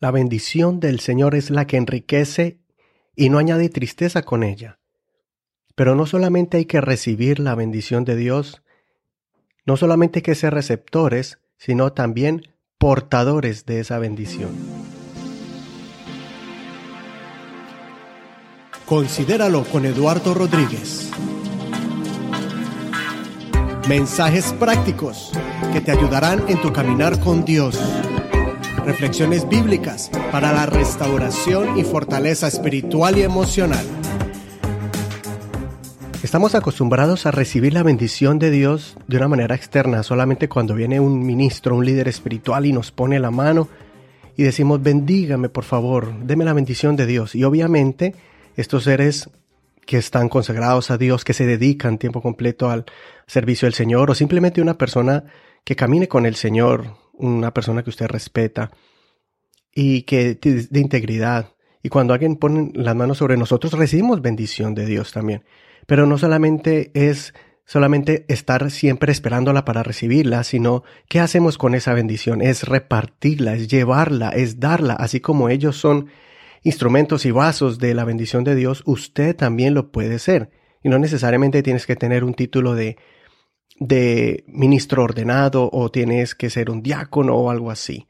La bendición del Señor es la que enriquece y no añade tristeza con ella. Pero no solamente hay que recibir la bendición de Dios, no solamente hay que ser receptores, sino también portadores de esa bendición. Considéralo con Eduardo Rodríguez. Mensajes prácticos que te ayudarán en tu caminar con Dios. Reflexiones bíblicas para la restauración y fortaleza espiritual y emocional. Estamos acostumbrados a recibir la bendición de Dios de una manera externa, solamente cuando viene un ministro, un líder espiritual y nos pone la mano y decimos, bendígame por favor, deme la bendición de Dios. Y obviamente estos seres que están consagrados a Dios, que se dedican tiempo completo al servicio del Señor, o simplemente una persona que camine con el Señor, una persona que usted respeta y que de integridad. Y cuando alguien pone las manos sobre nosotros, recibimos bendición de Dios también. Pero no solamente es solamente estar siempre esperándola para recibirla, sino qué hacemos con esa bendición. Es repartirla, es llevarla, es darla, así como ellos son instrumentos y vasos de la bendición de Dios, usted también lo puede ser. Y no necesariamente tienes que tener un título de de ministro ordenado o tienes que ser un diácono o algo así.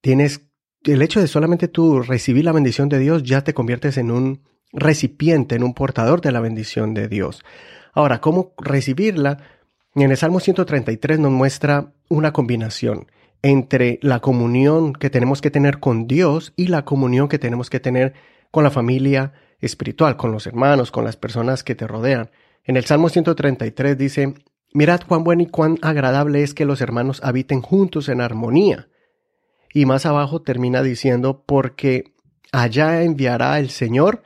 Tienes el hecho de solamente tú recibir la bendición de Dios ya te conviertes en un recipiente, en un portador de la bendición de Dios. Ahora, ¿cómo recibirla? En el Salmo 133 nos muestra una combinación entre la comunión que tenemos que tener con Dios y la comunión que tenemos que tener con la familia espiritual, con los hermanos, con las personas que te rodean. En el Salmo 133 dice, Mirad cuán bueno y cuán agradable es que los hermanos habiten juntos en armonía. Y más abajo termina diciendo, porque allá enviará el Señor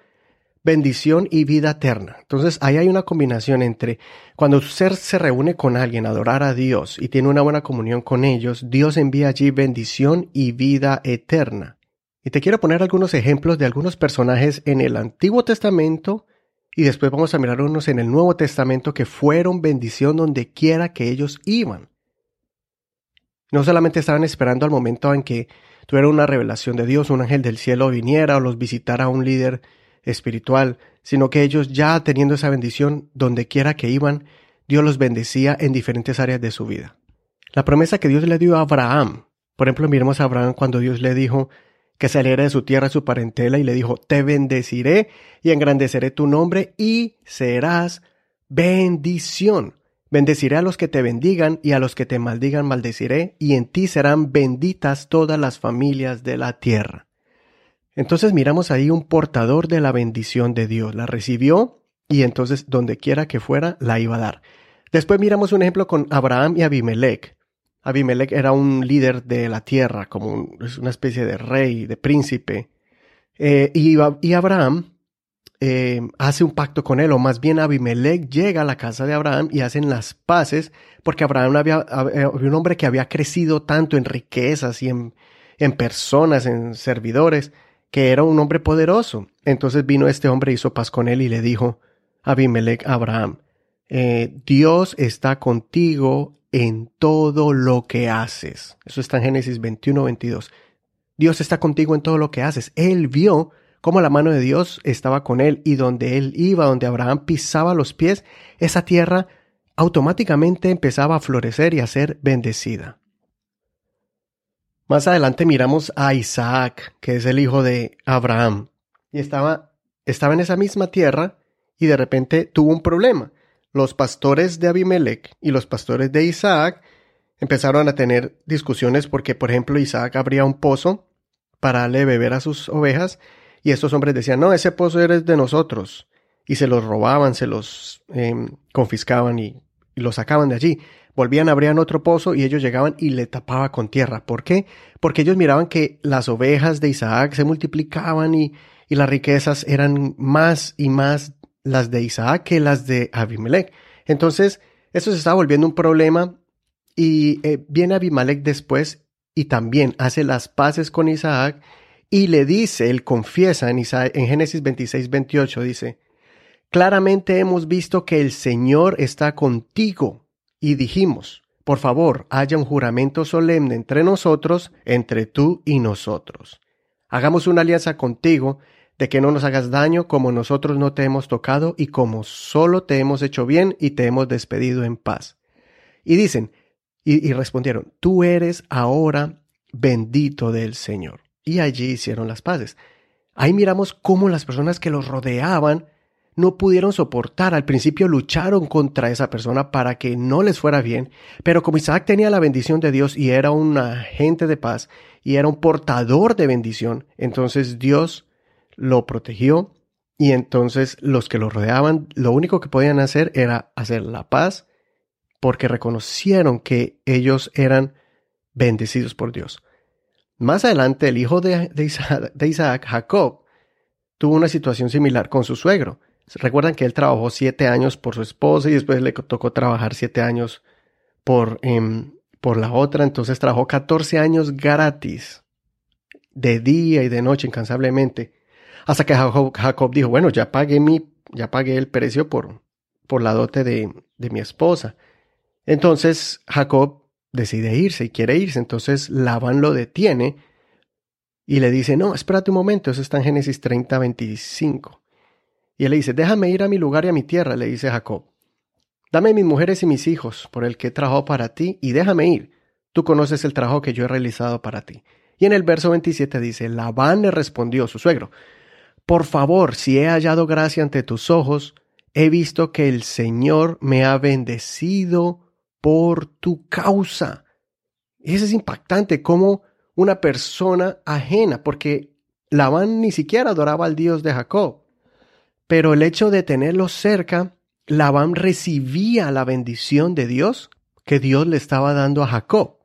bendición y vida eterna. Entonces ahí hay una combinación entre cuando un ser se reúne con alguien a adorar a Dios y tiene una buena comunión con ellos, Dios envía allí bendición y vida eterna. Y te quiero poner algunos ejemplos de algunos personajes en el Antiguo Testamento y después vamos a mirar unos en el Nuevo Testamento que fueron bendición donde quiera que ellos iban. No solamente estaban esperando al momento en que tuviera una revelación de Dios, un ángel del cielo viniera o los visitara un líder espiritual, sino que ellos ya teniendo esa bendición, donde quiera que iban, Dios los bendecía en diferentes áreas de su vida. La promesa que Dios le dio a Abraham, por ejemplo, miremos a Abraham cuando Dios le dijo, que saliera de su tierra, su parentela, y le dijo, te bendeciré y engrandeceré tu nombre y serás bendición. Bendeciré a los que te bendigan y a los que te maldigan maldeciré, y en ti serán benditas todas las familias de la tierra. Entonces miramos ahí un portador de la bendición de Dios. La recibió y entonces donde quiera que fuera la iba a dar. Después miramos un ejemplo con Abraham y Abimelech. Abimelech era un líder de la tierra, como una especie de rey, de príncipe. Eh, y, Abraham eh, hace un pacto con él, o más bien Abimelech llega a la casa de Abraham y hacen las paces, porque Abraham había, había un hombre que había crecido tanto en riquezas y en, en personas, en servidores, que era un hombre poderoso. Entonces vino este hombre, hizo paz con él y le dijo, Abimelech Abraham, eh, Dios está contigo en todo lo que haces. Eso está en Génesis 21, 22. Dios está contigo en todo lo que haces. Él vio cómo la mano de Dios estaba con él y donde él iba, donde Abraham pisaba los pies, esa tierra automáticamente empezaba a florecer y a ser bendecida. Más adelante miramos a Isaac, que es el hijo de Abraham, y estaba, estaba en esa misma tierra y de repente tuvo un problema los pastores de Abimelech y los pastores de Isaac empezaron a tener discusiones porque, por ejemplo, Isaac abría un pozo para darle beber a sus ovejas y estos hombres decían, no, ese pozo eres de nosotros. Y se los robaban, se los em, confiscaban y, y los sacaban de allí. Volvían, abrían otro pozo y ellos llegaban y le tapaba con tierra. ¿Por qué? Porque ellos miraban que las ovejas de Isaac se multiplicaban y, y las riquezas eran más y más las de Isaac que las de Abimelech. Entonces, eso se está volviendo un problema y eh, viene Abimelech después y también hace las paces con Isaac y le dice, él confiesa en, en Génesis 26, 28, dice, claramente hemos visto que el Señor está contigo y dijimos, por favor, haya un juramento solemne entre nosotros, entre tú y nosotros. Hagamos una alianza contigo de que no nos hagas daño como nosotros no te hemos tocado y como solo te hemos hecho bien y te hemos despedido en paz. Y dicen, y, respondieron, tú eres ahora bendito del Señor. Y allí hicieron las paces. Ahí miramos cómo las personas que los rodeaban no pudieron soportar. Al principio lucharon contra esa persona para que no les fuera bien, pero como Isaac tenía la bendición de Dios y era un agente de paz y era un portador de bendición, entonces Dios lo protegió y entonces los que lo rodeaban lo único que podían hacer era hacer la paz porque reconocieron que ellos eran bendecidos por Dios. Más adelante el hijo de, Isaac, Jacob, tuvo una situación similar con su suegro. Recuerdan que él trabajó siete años por su esposa y después le tocó trabajar siete años por, em, por la otra. Entonces trabajó 14 años gratis, de día y de noche incansablemente. Hasta que Jacob, dijo, bueno, ya pagué mi, ya pagué el precio por, por la dote de, de mi esposa. Entonces Jacob decide irse y quiere irse. Entonces Labán lo detiene y le dice, no, espérate un momento, eso está en Génesis 30, 25. Y él le dice, déjame ir a mi lugar y a mi tierra, le dice Jacob. Dame mis mujeres y mis hijos por el que he trabajado para ti y déjame ir. Tú conoces el trabajo que yo he realizado para ti. Y en el verso 27 dice, Labán le respondió, su suegro, por favor, si he hallado gracia ante tus ojos, he visto que el Señor me ha bendecido por tu causa. Y eso es impactante, como una persona ajena, porque Labán ni siquiera adoraba al Dios de Jacob. Pero el hecho de tenerlo cerca, Labán recibía la bendición de Dios que Dios le estaba dando a Jacob.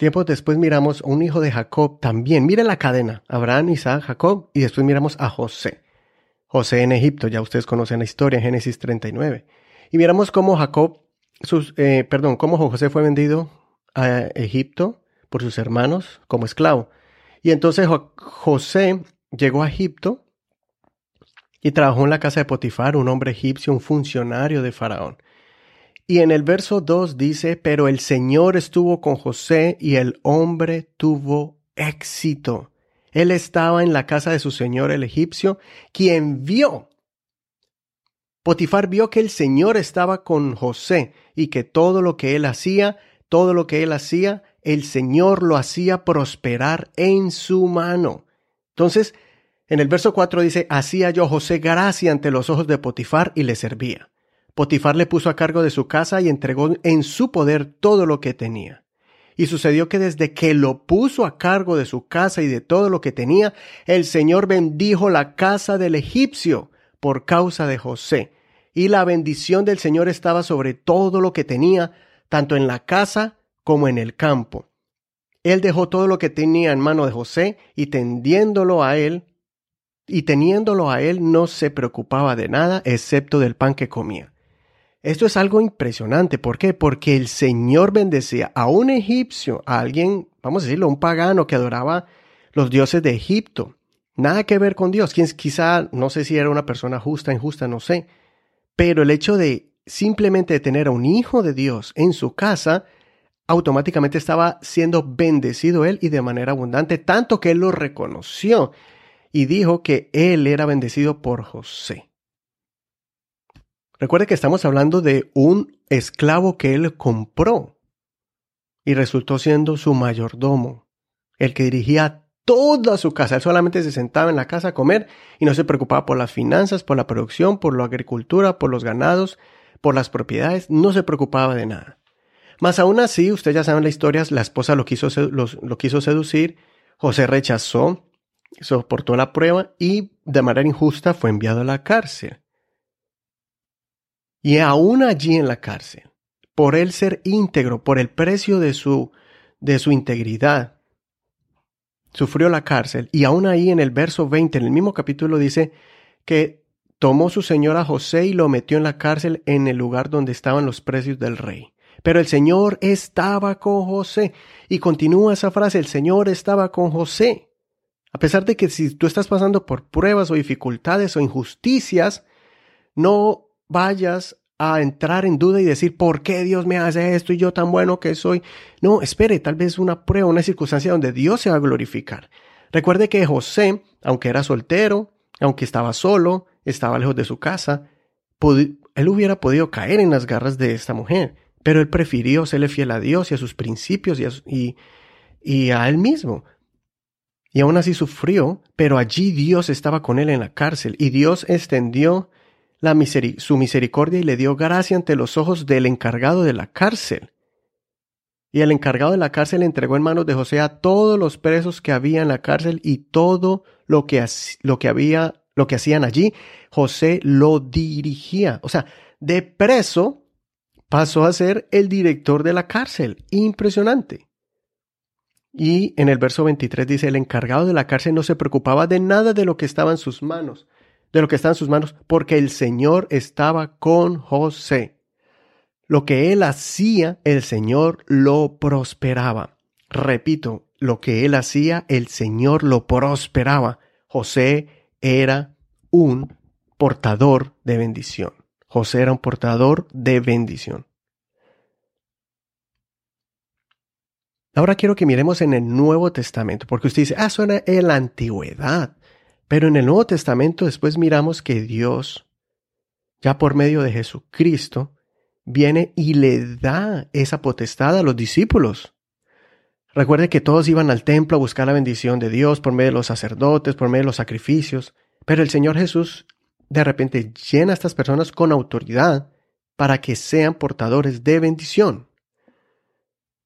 Tiempo después miramos a un hijo de Jacob también. Mire la cadena. Abraham, Isaac, Jacob. Y después miramos a José. José en Egipto. Ya ustedes conocen la historia en Génesis 39. Y miramos cómo Jacob, sus, eh, perdón, cómo José fue vendido a Egipto por sus hermanos como esclavo. Y entonces José llegó a Egipto y trabajó en la casa de Potifar, un hombre egipcio, un funcionario de Faraón. Y en el verso 2 dice, pero el Señor estuvo con José y el hombre tuvo éxito. Él estaba en la casa de su señor el egipcio, quien vio. Potifar vio que el Señor estaba con José y que todo lo que él hacía, todo lo que él hacía, el Señor lo hacía prosperar en su mano. Entonces, en el verso 4 dice, hacía yo José gracia ante los ojos de Potifar y le servía. Potifar le puso a cargo de su casa y entregó en su poder todo lo que tenía. Y sucedió que desde que lo puso a cargo de su casa y de todo lo que tenía, el Señor bendijo la casa del egipcio por causa de José. Y la bendición del Señor estaba sobre todo lo que tenía, tanto en la casa como en el campo. Él dejó todo lo que tenía en mano de José y tendiéndolo a él, y teniéndolo a él no se preocupaba de nada excepto del pan que comía. Esto es algo impresionante. ¿Por qué? Porque el Señor bendecía a un egipcio, a alguien, vamos a decirlo, un pagano que adoraba los dioses de Egipto. Nada que ver con Dios. Quizá, no sé si era una persona justa, injusta, no sé. Pero el hecho de simplemente tener a un hijo de Dios en su casa automáticamente estaba siendo bendecido él y de manera abundante, tanto que él lo reconoció y dijo que él era bendecido por José. Recuerde que estamos hablando de un esclavo que él compró y resultó siendo su mayordomo, el que dirigía toda su casa. Él solamente se sentaba en la casa a comer y no se preocupaba por las finanzas, por la producción, por la agricultura, por los ganados, por las propiedades, no se preocupaba de nada. Más aún así, ustedes ya saben la historia, la esposa lo quiso, lo quiso seducir, José rechazó, soportó la prueba y de manera injusta fue enviado a la cárcel. Y aún allí en la cárcel, por él ser íntegro, por el precio de su, de su integridad, sufrió la cárcel. Y aún ahí en el verso 20, en el mismo capítulo, dice que tomó su señora José y lo metió en la cárcel en el lugar donde estaban los precios del rey. Pero el Señor estaba con José. Y continúa esa frase, el Señor estaba con José. A pesar de que si tú estás pasando por pruebas o dificultades o injusticias, no vayas a entrar en duda y decir, ¿por qué Dios me hace esto y yo tan bueno que soy? No, espere, tal vez una prueba, una circunstancia donde Dios se va a glorificar. Recuerde que José, aunque era soltero, aunque estaba solo, estaba lejos de su casa, él hubiera podido caer en las garras de esta mujer, pero él prefirió serle fiel a Dios y a sus principios y a, y, él mismo. Y aún así sufrió, pero allí Dios estaba con él en la cárcel y Dios extendió su misericordia y le dio gracia ante los ojos del encargado de la cárcel. Y el encargado de la cárcel entregó en manos de José a todos los presos que había en la cárcel y todo lo que, lo que había, lo que hacían allí, José lo dirigía. O sea, de preso pasó a ser el director de la cárcel. Impresionante. Y en el verso 23 dice, el encargado de la cárcel no se preocupaba de nada de lo que estaba en sus manos, de lo que está en sus manos, porque el Señor estaba con José. Lo que él hacía, el Señor lo prosperaba. Repito, lo que él hacía, el Señor lo prosperaba. José era un portador de bendición. José era un portador de bendición. Ahora quiero que miremos en el Nuevo Testamento, porque usted dice, ah, suena en la antigüedad. Pero en el Nuevo Testamento después miramos que Dios, ya por medio de Jesucristo, viene y le da esa potestad a los discípulos. Recuerde que todos iban al templo a buscar la bendición de Dios por medio de los sacerdotes, por medio de los sacrificios, pero el Señor Jesús de repente llena a estas personas con autoridad para que sean portadores de bendición.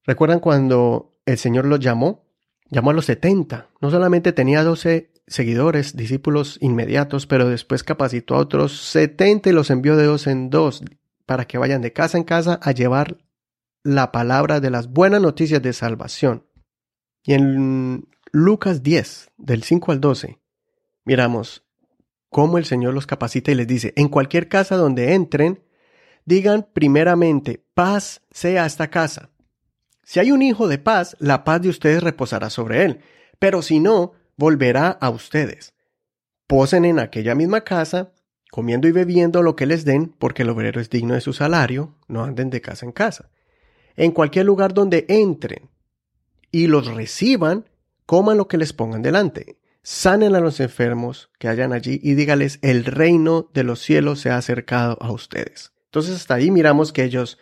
¿Recuerdan cuando el Señor los llamó? Llamó a los setenta. No solamente tenía doce seguidores, discípulos inmediatos, pero después capacitó a otros setenta y los envió de dos en dos para que vayan de casa en casa a llevar la palabra de las buenas noticias de salvación. Y en Lucas 10, del 5 al 12, miramos cómo el Señor los capacita y les dice, en cualquier casa donde entren, digan primeramente, paz sea esta casa. Si hay un hijo de paz, la paz de ustedes reposará sobre él, pero si no, volverá a ustedes. Posen en aquella misma casa, comiendo y bebiendo lo que les den, porque el obrero es digno de su salario, no anden de casa en casa. En cualquier lugar donde entren y los reciban, coman lo que les pongan delante. Sanen a los enfermos que hayan allí y dígales, el reino de los cielos se ha acercado a ustedes. Entonces hasta ahí miramos que ellos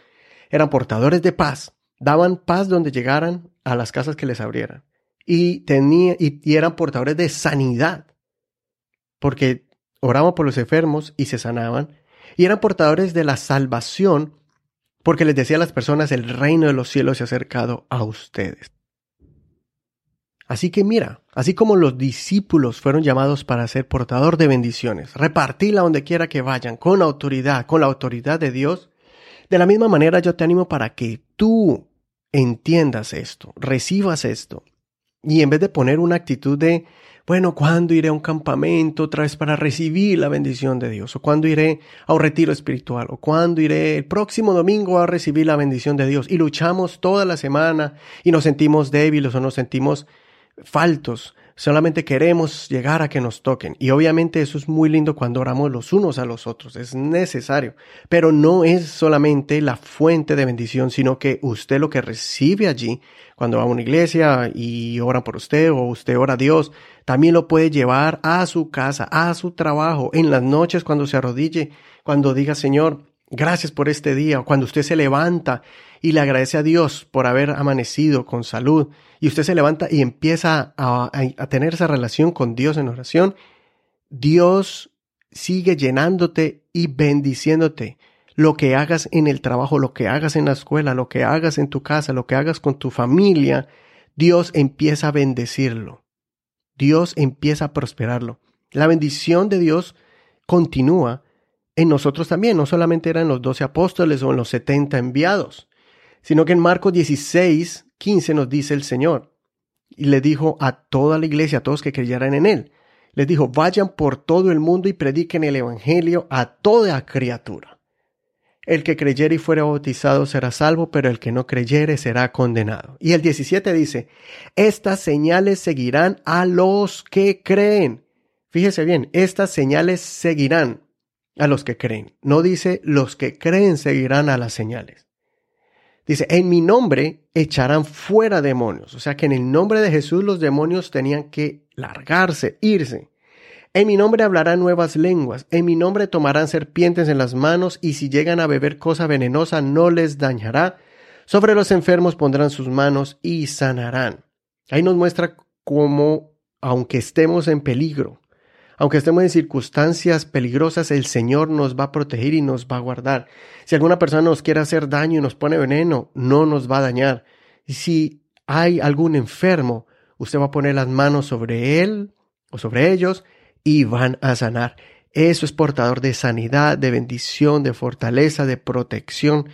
eran portadores de paz, daban paz donde llegaran a las casas que les abrieran y, y, eran portadores de sanidad, porque oraban por los enfermos y se sanaban, y eran portadores de la salvación, porque les decía a las personas, el reino de los cielos se ha acercado a ustedes. Así que mira, así como los discípulos fueron llamados para ser portador de bendiciones, repartirla donde quiera que vayan, con autoridad, con la autoridad de Dios, de la misma manera yo te animo para que tú entiendas esto, recibas esto y en vez de poner una actitud de, bueno, ¿cuándo iré a un campamento otra vez para recibir la bendición de Dios? ¿O cuándo iré a un retiro espiritual? ¿O cuándo iré el próximo domingo a recibir la bendición de Dios? Y luchamos toda la semana y nos sentimos débiles o nos sentimos faltos solamente queremos llegar a que nos toquen. Y obviamente eso es muy lindo cuando oramos los unos a los otros, es necesario. Pero no es solamente la fuente de bendición, sino que usted lo que recibe allí, cuando va a una iglesia y ora por usted o usted ora a Dios, también lo puede llevar a su casa, a su trabajo, en las noches cuando se arrodille, cuando diga, Señor, gracias por este día, o cuando usted se levanta y le agradece a Dios por haber amanecido con salud y usted se levanta y empieza a, tener esa relación con Dios en oración, Dios sigue llenándote y bendiciéndote. Lo que hagas en el trabajo, lo que hagas en la escuela, lo que hagas en tu casa, lo que hagas con tu familia, Dios empieza a bendecirlo. Dios empieza a prosperarlo. La bendición de Dios continúa en nosotros también, no solamente eran los doce apóstoles o en los setenta enviados sino que en Marcos 16, 15 nos dice el Señor, y le dijo a toda la iglesia, a todos que creyeran en Él, les dijo, vayan por todo el mundo y prediquen el Evangelio a toda criatura. El que creyere y fuere bautizado será salvo, pero el que no creyere será condenado. Y el 17 dice, estas señales seguirán a los que creen. Fíjese bien, estas señales seguirán. a los que creen. No dice los que creen seguirán a las señales. Dice, en mi nombre echarán fuera demonios. O sea que en el nombre de Jesús los demonios tenían que largarse, irse. En mi nombre hablarán nuevas lenguas. En mi nombre tomarán serpientes en las manos y si llegan a beber cosa venenosa no les dañará. Sobre los enfermos pondrán sus manos y sanarán. Ahí nos muestra cómo, aunque estemos en peligro, aunque estemos en circunstancias peligrosas, el Señor nos va a proteger y nos va a guardar. Si alguna persona nos quiere hacer daño y nos pone veneno, no nos va a dañar. Y si hay algún enfermo, usted va a poner las manos sobre él o sobre ellos y van a sanar. Eso es portador de sanidad, de bendición, de fortaleza, de protección.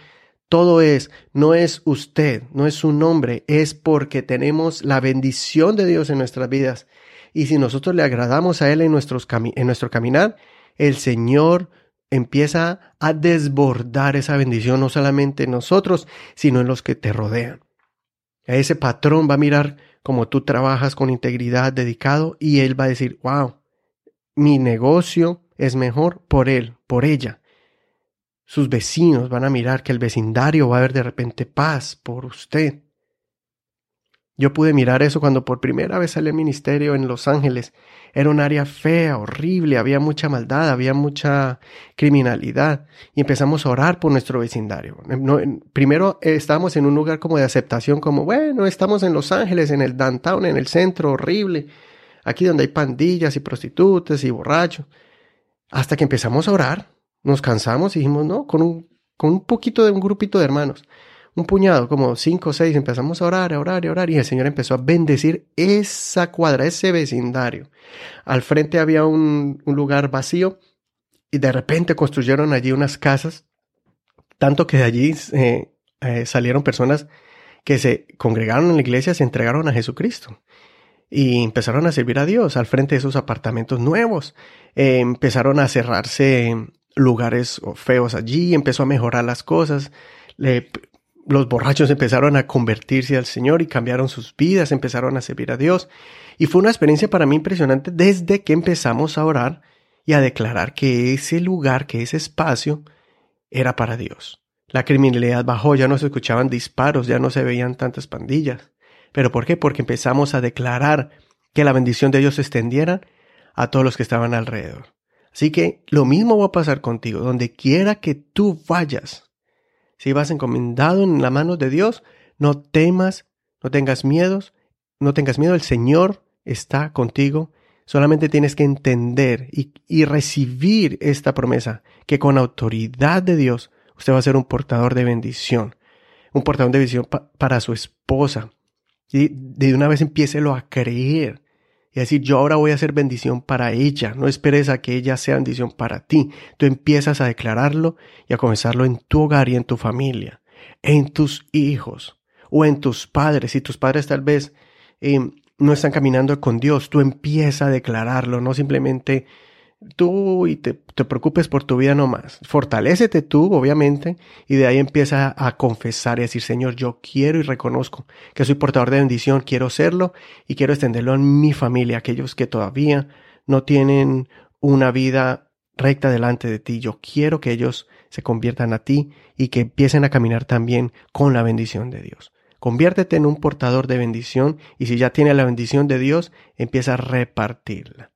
Todo es, no es usted, no es su nombre, es porque tenemos la bendición de Dios en nuestras vidas y si nosotros le agradamos a Él en, nuestros en nuestro caminar, el Señor empieza a desbordar esa bendición no solamente en nosotros, sino en los que te rodean. Ese patrón va a mirar como tú trabajas con integridad, dedicado, y él va a decir, wow, mi negocio es mejor por él, por ella. Sus vecinos van a mirar que el vecindario va a haber de repente paz por usted. Yo pude mirar eso cuando por primera vez salí al ministerio en Los Ángeles. Era un área fea, horrible, había mucha maldad, había mucha criminalidad. Y empezamos a orar por nuestro vecindario. primero eh, estábamos en un lugar como de aceptación, como, bueno, estamos en Los Ángeles, en el downtown, en el centro, horrible. Aquí donde hay pandillas y prostitutas y borrachos. Hasta que empezamos a orar, nos cansamos y dijimos, no, con un, con un poquito de un grupito de hermanos un puñado, como cinco o seis, empezamos a orar, a orar, a orar, y el Señor empezó a bendecir esa cuadra, ese vecindario. Al frente había un, lugar vacío y de repente construyeron allí unas casas, tanto que de allí eh, eh, salieron personas que se congregaron en la iglesia, se entregaron a Jesucristo y empezaron a servir a Dios al frente de esos apartamentos nuevos. Eh, empezaron a cerrarse lugares feos allí, empezó a mejorar las cosas. Le los borrachos empezaron a convertirse al Señor y cambiaron sus vidas, empezaron a servir a Dios. Y fue una experiencia para mí impresionante desde que empezamos a orar y a declarar que ese lugar, que ese espacio era para Dios. La criminalidad bajó, ya no se escuchaban disparos, ya no se veían tantas pandillas. ¿Pero por qué? Porque empezamos a declarar que la bendición de Dios se extendiera a todos los que estaban alrededor. Así que lo mismo va a pasar contigo, donde quiera que tú vayas, si vas encomendado en la mano de Dios, no temas, no tengas miedos, no tengas miedo, el Señor está contigo. Solamente tienes que entender y, y recibir esta promesa, que con autoridad de Dios usted va a ser un portador de bendición, un portador de bendición para su esposa. Y de una vez empiécelo a creer y decir, yo ahora voy a hacer bendición para ella. No esperes a que ella sea bendición para ti. Tú empiezas a declararlo y a comenzarlo en tu hogar y en tu familia, en tus hijos o en tus padres. Si tus padres tal vez eh, no están caminando con Dios, tú empiezas a declararlo, no simplemente tú y te, te, preocupes por tu vida nomás. Fortalécete tú, obviamente, y de ahí empieza a confesar y decir, Señor, yo quiero y reconozco que soy portador de bendición, quiero serlo y quiero extenderlo en mi familia, aquellos que todavía no tienen una vida recta delante de ti. Yo quiero que ellos se conviertan a ti y que empiecen a caminar también con la bendición de Dios. Conviértete en un portador de bendición y si ya tiene la bendición de Dios, empieza a repartirla.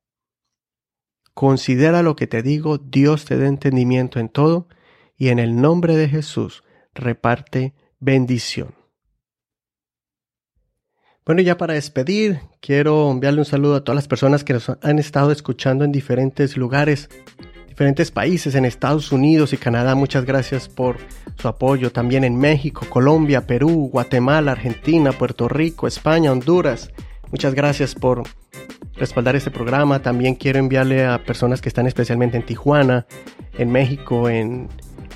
Considera lo que te digo, Dios te dé entendimiento en todo, y en el nombre de Jesús reparte bendición. Bueno, ya para despedir, quiero enviarle un saludo a todas las personas que nos han estado escuchando en diferentes lugares, diferentes países, en Estados Unidos y Canadá. Muchas gracias por su apoyo. También en México, Colombia, Perú, Guatemala, Argentina, Puerto Rico, España, Honduras. Muchas gracias por respaldar este programa. También quiero enviarle a personas que están especialmente en Tijuana, en México, en,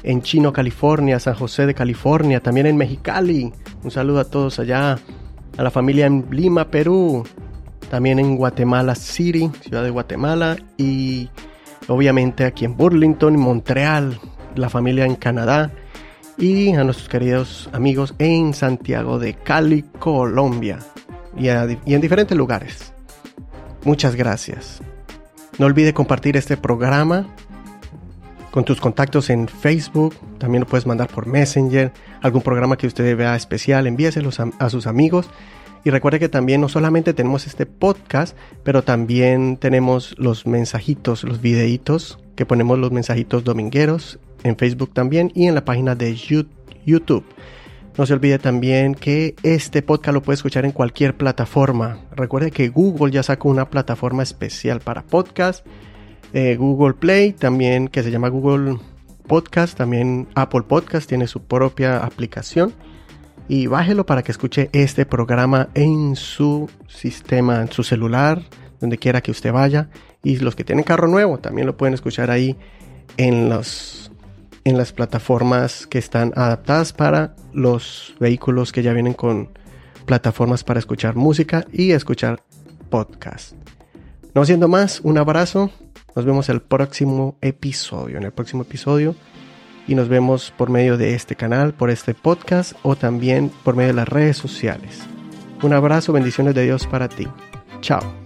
en Chino, California, San José de California, también en Mexicali. Un saludo a todos allá, a la familia en Lima, Perú, también en Guatemala City, ciudad de Guatemala, y obviamente aquí en Burlington, Montreal, la familia en Canadá, y a nuestros queridos amigos en Santiago de Cali, Colombia, y, y en diferentes lugares. Muchas gracias. No olvide compartir este programa con tus contactos en Facebook, también lo puedes mandar por Messenger, algún programa que usted vea especial, envíeselos a, a sus amigos. Y recuerde que también no solamente tenemos este podcast, pero también tenemos los mensajitos, los videitos, que ponemos los mensajitos domingueros en Facebook también y en la página de YouTube. No se olvide también que este podcast lo puede escuchar en cualquier plataforma. Recuerde que Google ya sacó una plataforma especial para podcast. Eh, Google Play también que se llama Google Podcast. También Apple Podcast tiene su propia aplicación. Y bájelo para que escuche este programa en su sistema, en su celular, donde quiera que usted vaya. Y los que tienen carro nuevo también lo pueden escuchar ahí en los en las plataformas que están adaptadas para los vehículos que ya vienen con plataformas para escuchar música y escuchar podcast. No siendo más, un abrazo. Nos vemos el próximo episodio. En el próximo episodio. Y nos vemos por medio de este canal, por este podcast o también por medio de las redes sociales. Un abrazo, bendiciones de Dios para ti. Chao.